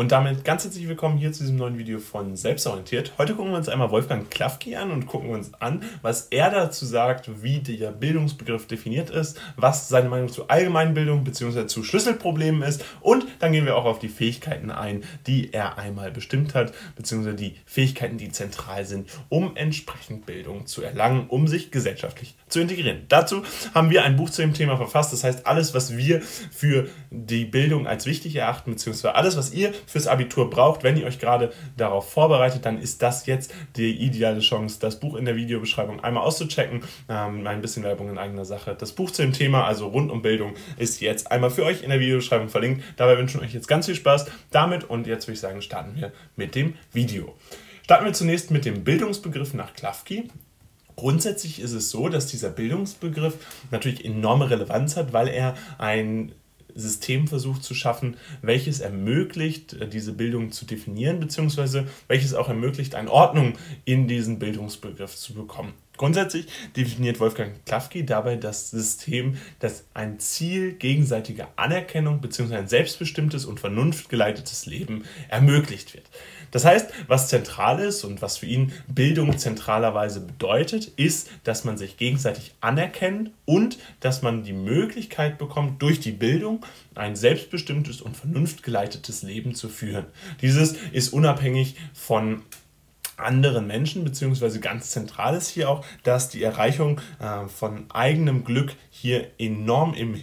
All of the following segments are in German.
Und damit ganz herzlich willkommen hier zu diesem neuen Video von Selbstorientiert. Heute gucken wir uns einmal Wolfgang Klafki an und gucken uns an, was er dazu sagt, wie der Bildungsbegriff definiert ist, was seine Meinung zu Allgemeinbildung bzw. zu Schlüsselproblemen ist und dann gehen wir auch auf die Fähigkeiten ein, die er einmal bestimmt hat, bzw. die Fähigkeiten, die zentral sind, um entsprechend Bildung zu erlangen, um sich gesellschaftlich zu integrieren. Dazu haben wir ein Buch zu dem Thema verfasst, das heißt alles, was wir für die Bildung als wichtig erachten, bzw. alles, was ihr fürs Abitur braucht, wenn ihr euch gerade darauf vorbereitet, dann ist das jetzt die ideale Chance, das Buch in der Videobeschreibung einmal auszuchecken. Ähm, ein bisschen Werbung in eigener Sache. Das Buch zu dem Thema, also rund um Bildung, ist jetzt einmal für euch in der Videobeschreibung verlinkt. Dabei wünschen wir euch jetzt ganz viel Spaß damit und jetzt würde ich sagen, starten wir mit dem Video. Starten wir zunächst mit dem Bildungsbegriff nach Klafki. Grundsätzlich ist es so, dass dieser Bildungsbegriff natürlich enorme Relevanz hat, weil er ein System versucht zu schaffen, welches ermöglicht, äh, diese Bildung zu definieren, beziehungsweise welches auch ermöglicht, eine Ordnung in diesen Bildungsbegriff zu bekommen. Grundsätzlich definiert Wolfgang Klafki dabei das System, das ein Ziel gegenseitiger Anerkennung bzw. ein selbstbestimmtes und vernunftgeleitetes Leben ermöglicht wird. Das heißt, was zentral ist und was für ihn Bildung zentralerweise bedeutet, ist, dass man sich gegenseitig anerkennt und dass man die Möglichkeit bekommt, durch die Bildung ein selbstbestimmtes und vernunftgeleitetes Leben zu führen. Dieses ist unabhängig von anderen Menschen, beziehungsweise ganz zentral ist hier auch, dass die Erreichung äh, von eigenem Glück hier enorm im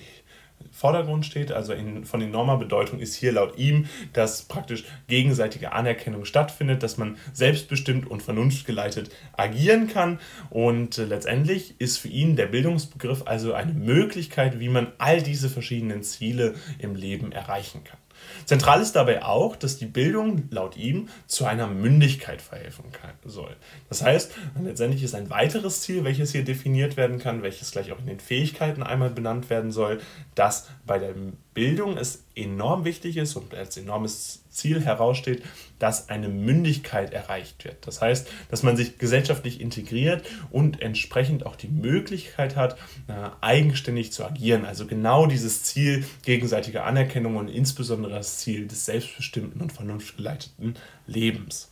Vordergrund steht, also in, von enormer Bedeutung ist hier laut ihm, dass praktisch gegenseitige Anerkennung stattfindet, dass man selbstbestimmt und vernunftgeleitet agieren kann und äh, letztendlich ist für ihn der Bildungsbegriff also eine Möglichkeit, wie man all diese verschiedenen Ziele im Leben erreichen kann. Zentral ist dabei auch, dass die Bildung laut ihm zu einer Mündigkeit verhelfen kann, soll. Das heißt, letztendlich ist ein weiteres Ziel, welches hier definiert werden kann, welches gleich auch in den Fähigkeiten einmal benannt werden soll, dass bei der Bildung es enorm wichtig ist und als enormes Ziel heraussteht, dass eine Mündigkeit erreicht wird. Das heißt, dass man sich gesellschaftlich integriert und entsprechend auch die Möglichkeit hat, äh, eigenständig zu agieren. Also genau dieses Ziel gegenseitiger Anerkennung und insbesondere das Ziel des selbstbestimmten und vernunftgeleiteten Lebens.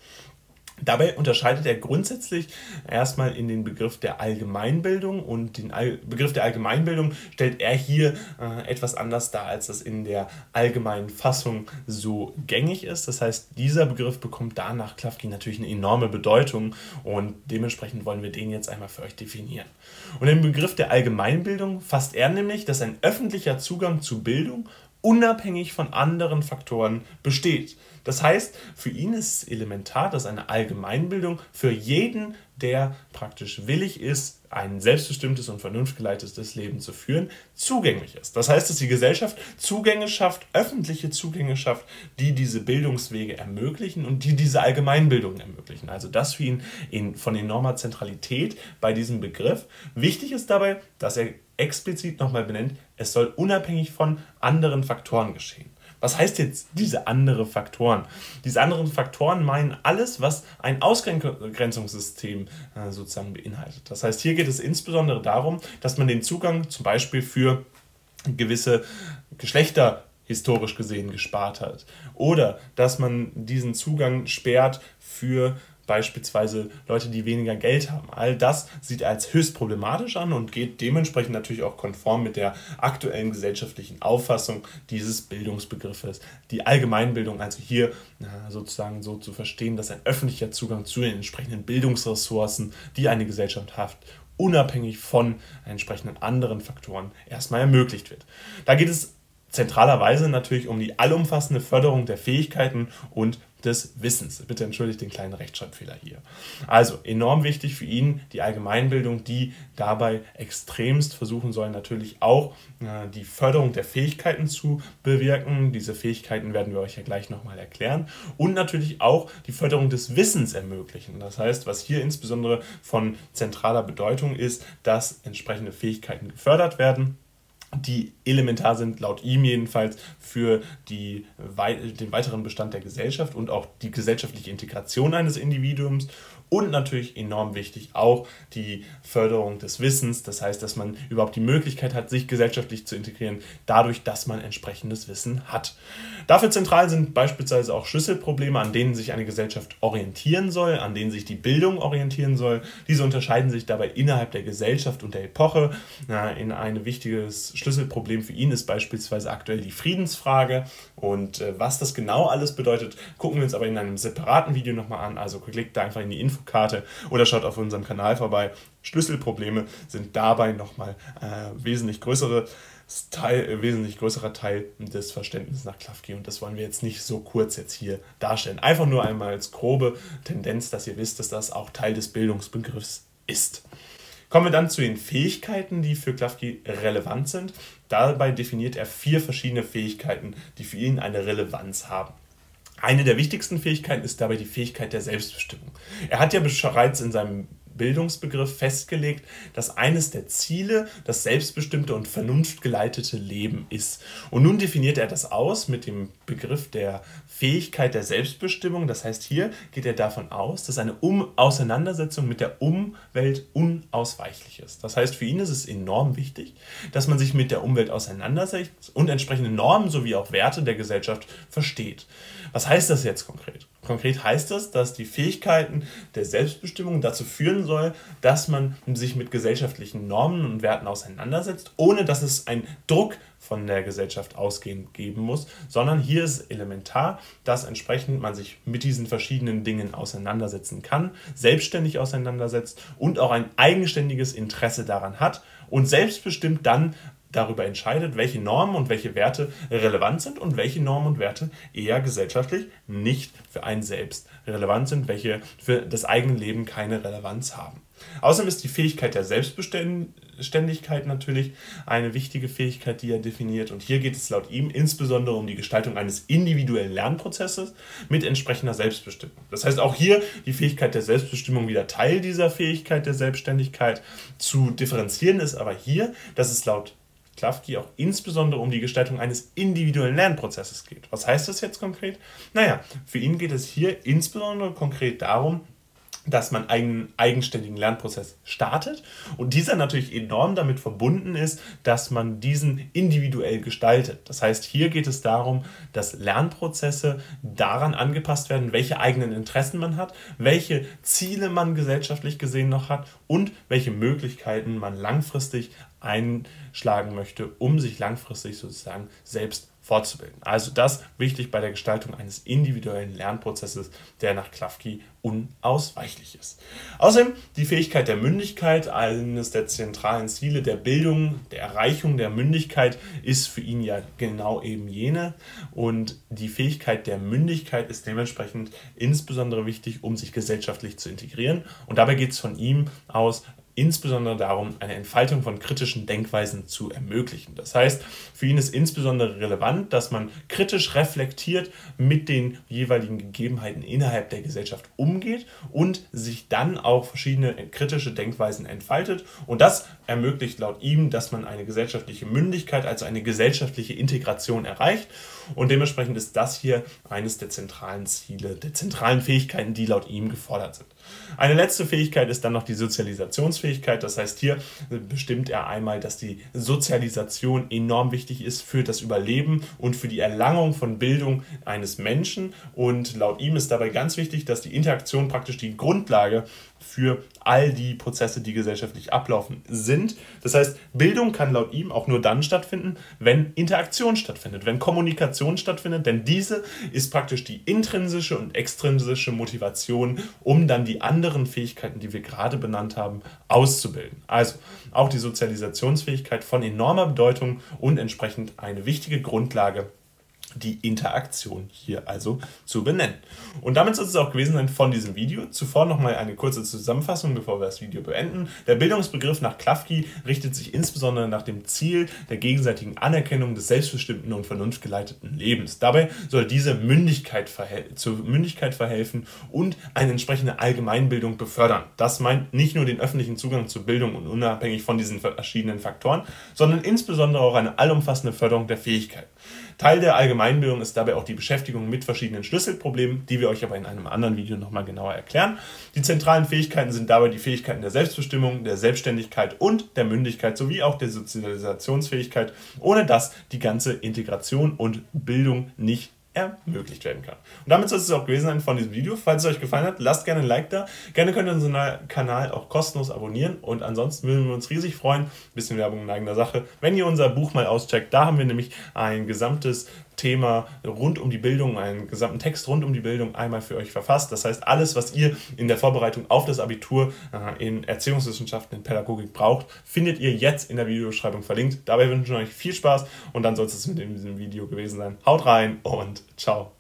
Dabei unterscheidet er grundsätzlich erstmal in den Begriff der Allgemeinbildung und den All Begriff der Allgemeinbildung stellt er hier äh, etwas anders dar, als das in der allgemeinen Fassung so gängig ist. Das heißt, dieser Begriff bekommt da nach Klafki natürlich eine enorme Bedeutung und dementsprechend wollen wir den jetzt einmal für euch definieren. Und im Begriff der Allgemeinbildung fasst er nämlich, dass ein öffentlicher Zugang zu Bildung unabhängig von anderen Faktoren besteht. Das heißt, für ihn ist es elementar, dass eine Allgemeinbildung für jeden, der praktisch willig ist, ein selbstbestimmtes und vernunftgeleitetes Leben zu führen, zugänglich ist. Das heißt, dass die Gesellschaft Zugänge schafft, öffentliche Zugänge schafft, die diese Bildungswege ermöglichen und die diese Allgemeinbildung ermöglichen. Also das für ihn in, von enormer Zentralität bei diesem Begriff. Wichtig ist dabei, dass er explizit nochmal benennt, es soll unabhängig von anderen Faktoren geschehen. Was heißt jetzt diese anderen Faktoren? Diese anderen Faktoren meinen alles, was ein Ausgrenzungssystem äh, sozusagen beinhaltet. Das heißt, hier geht es insbesondere darum, dass man den Zugang zum Beispiel für gewisse Geschlechter historisch gesehen gespart hat. Oder dass man diesen Zugang sperrt für beispielsweise Leute, die weniger Geld haben. All das sieht als höchst problematisch an und geht dementsprechend natürlich auch konform mit der aktuellen gesellschaftlichen Auffassung dieses Bildungsbegriffes. Die Allgemeinbildung, also hier sozusagen so zu verstehen, dass ein öffentlicher Zugang zu den entsprechenden Bildungsressourcen, die eine Gesellschaft hat, unabhängig von entsprechenden anderen Faktoren erstmal ermöglicht wird. Da geht es zentralerweise natürlich um die allumfassende Förderung der Fähigkeiten und des Wissens. Bitte entschuldigt den kleinen Rechtschreibfehler hier. Also enorm wichtig für ihn die Allgemeinbildung, die dabei extremst versuchen soll, natürlich auch äh, die Förderung der Fähigkeiten zu bewirken. Diese Fähigkeiten werden wir euch ja gleich nochmal erklären. Und natürlich auch die Förderung des Wissens ermöglichen. Das heißt, was hier insbesondere von zentraler Bedeutung ist, dass entsprechende Fähigkeiten gefördert werden die elementar sind, laut ihm jedenfalls, für die, den weiteren Bestand der Gesellschaft und auch die gesellschaftliche Integration eines Individuums und natürlich enorm wichtig auch die Förderung des Wissens, das heißt, dass man überhaupt die Möglichkeit hat, sich gesellschaftlich zu integrieren, dadurch, dass man entsprechendes Wissen hat. Dafür zentral sind beispielsweise auch Schlüsselprobleme, an denen sich eine Gesellschaft orientieren soll, an denen sich die Bildung orientieren soll. Diese unterscheiden sich dabei innerhalb der Gesellschaft und der Epoche. In ein wichtiges Schlüsselproblem für ihn ist beispielsweise aktuell die Friedensfrage. Und äh, was das genau alles bedeutet, gucken wir uns aber in einem separaten Video nochmal an. Also klickt da einfach in die Info Infokarte oder schaut auf unserem Kanal vorbei. Schlüsselprobleme sind dabei nochmal äh, wesentlich größere Teil, äh, wesentlich größerer Teil des Verständnisses nach Klafki und das wollen wir jetzt nicht so kurz jetzt hier darstellen. Einfach nur einmal als grobe Tendenz, dass ihr wisst, dass das auch Teil des Bildungsbegriffs ist. Kommen wir dann zu den Fähigkeiten, die für Klafki relevant sind. Dabei definiert er vier verschiedene Fähigkeiten, die für ihn eine Relevanz haben. Eine der wichtigsten Fähigkeiten ist dabei die Fähigkeit der Selbstbestimmung. Er hat ja bereits in seinem Bildungsbegriff festgelegt, dass eines der Ziele das selbstbestimmte und vernunftgeleitete Leben ist. Und nun definiert er das aus mit dem Begriff der Fähigkeit der Selbstbestimmung. Das heißt, hier geht er davon aus, dass eine um Auseinandersetzung mit der Umwelt unausweichlich ist. Das heißt, für ihn ist es enorm wichtig, dass man sich mit der Umwelt auseinandersetzt und entsprechende Normen sowie auch Werte der Gesellschaft versteht. Was heißt das jetzt konkret? Konkret heißt das, dass die Fähigkeiten der Selbstbestimmung dazu führen soll, dass man sich mit gesellschaftlichen Normen und Werten auseinandersetzt, ohne dass es einen Druck von der Gesellschaft ausgehend geben muss, sondern hier ist elementar, dass entsprechend man sich mit diesen verschiedenen Dingen auseinandersetzen kann, selbstständig auseinandersetzt und auch ein eigenständiges Interesse daran hat und selbstbestimmt dann darüber entscheidet, welche Normen und welche Werte relevant sind und welche Normen und Werte eher gesellschaftlich nicht für einen selbst relevant sind, welche für das eigene Leben keine Relevanz haben. Außerdem ist die Fähigkeit der Selbstbeständigkeit natürlich eine wichtige Fähigkeit, die er definiert. Und hier geht es laut ihm insbesondere um die Gestaltung eines individuellen Lernprozesses mit entsprechender Selbstbestimmung. Das heißt auch hier die Fähigkeit der Selbstbestimmung wieder Teil dieser Fähigkeit der Selbstständigkeit zu differenzieren ist, aber hier, dass es laut Klafki auch insbesondere um die Gestaltung eines individuellen Lernprozesses geht. Was heißt das jetzt konkret? Naja, für ihn geht es hier insbesondere konkret darum, dass man einen eigenständigen Lernprozess startet und dieser natürlich enorm damit verbunden ist, dass man diesen individuell gestaltet. Das heißt, hier geht es darum, dass Lernprozesse daran angepasst werden, welche eigenen Interessen man hat, welche Ziele man gesellschaftlich gesehen noch hat und welche Möglichkeiten man langfristig einschlagen möchte, um sich langfristig sozusagen selbst fortzubilden. Also das wichtig bei der Gestaltung eines individuellen Lernprozesses, der nach Klafki unausweichlich ist. Außerdem die Fähigkeit der Mündigkeit, eines der zentralen Ziele der Bildung, der Erreichung der Mündigkeit ist für ihn ja genau eben jene und die Fähigkeit der Mündigkeit ist dementsprechend insbesondere wichtig, um sich gesellschaftlich zu integrieren und dabei geht es von ihm aus insbesondere darum, eine Entfaltung von kritischen Denkweisen zu ermöglichen. Das heißt, für ihn ist insbesondere relevant, dass man kritisch reflektiert mit den jeweiligen Gegebenheiten innerhalb der Gesellschaft umgeht und sich dann auch verschiedene kritische Denkweisen entfaltet. Und das ermöglicht laut ihm, dass man eine gesellschaftliche Mündigkeit, also eine gesellschaftliche Integration erreicht. Und dementsprechend ist das hier eines der zentralen Ziele, der zentralen Fähigkeiten, die laut ihm gefordert sind. Eine letzte Fähigkeit ist dann noch die Sozialisationsfähigkeit. Das heißt, hier bestimmt er einmal, dass die Sozialisation enorm wichtig ist für das Überleben und für die Erlangung von Bildung eines Menschen. Und laut ihm ist dabei ganz wichtig, dass die Interaktion praktisch die Grundlage für all die Prozesse, die gesellschaftlich ablaufen, sind. Das heißt, Bildung kann laut ihm auch nur dann stattfinden, wenn Interaktion stattfindet, wenn Kommunikation stattfindet, denn diese ist praktisch die intrinsische und extrinsische Motivation, um dann die anderen Fähigkeiten, die wir gerade benannt haben, auszubilden. Also auch die Sozialisationsfähigkeit von enormer Bedeutung und entsprechend eine wichtige Grundlage die Interaktion hier also zu benennen. Und damit soll es auch gewesen sein von diesem Video. Zuvor nochmal eine kurze Zusammenfassung, bevor wir das Video beenden. Der Bildungsbegriff nach Klafki richtet sich insbesondere nach dem Ziel der gegenseitigen Anerkennung des selbstbestimmten und vernunftgeleiteten Lebens. Dabei soll diese Mündigkeit zur Mündigkeit verhelfen und eine entsprechende Allgemeinbildung befördern. Das meint nicht nur den öffentlichen Zugang zu Bildung und unabhängig von diesen verschiedenen Faktoren, sondern insbesondere auch eine allumfassende Förderung der Fähigkeiten. Teil der Allgemeinbildung ist dabei auch die Beschäftigung mit verschiedenen Schlüsselproblemen, die wir euch aber in einem anderen Video nochmal genauer erklären. Die zentralen Fähigkeiten sind dabei die Fähigkeiten der Selbstbestimmung, der Selbstständigkeit und der Mündigkeit sowie auch der Sozialisationsfähigkeit, ohne dass die ganze Integration und Bildung nicht ermöglicht werden kann. Und damit soll es auch gewesen sein von diesem Video. Falls es euch gefallen hat, lasst gerne ein Like da. Gerne könnt ihr unseren Kanal auch kostenlos abonnieren und ansonsten würden wir uns riesig freuen, ein bisschen Werbung in eigener Sache, wenn ihr unser Buch mal auscheckt. Da haben wir nämlich ein gesamtes Thema rund um die Bildung, einen gesamten Text rund um die Bildung einmal für euch verfasst. Das heißt, alles, was ihr in der Vorbereitung auf das Abitur äh, in Erziehungswissenschaften, in Pädagogik braucht, findet ihr jetzt in der Videobeschreibung verlinkt. Dabei wünschen wir euch viel Spaß und dann soll es mit diesem Video gewesen sein. Haut rein und ciao.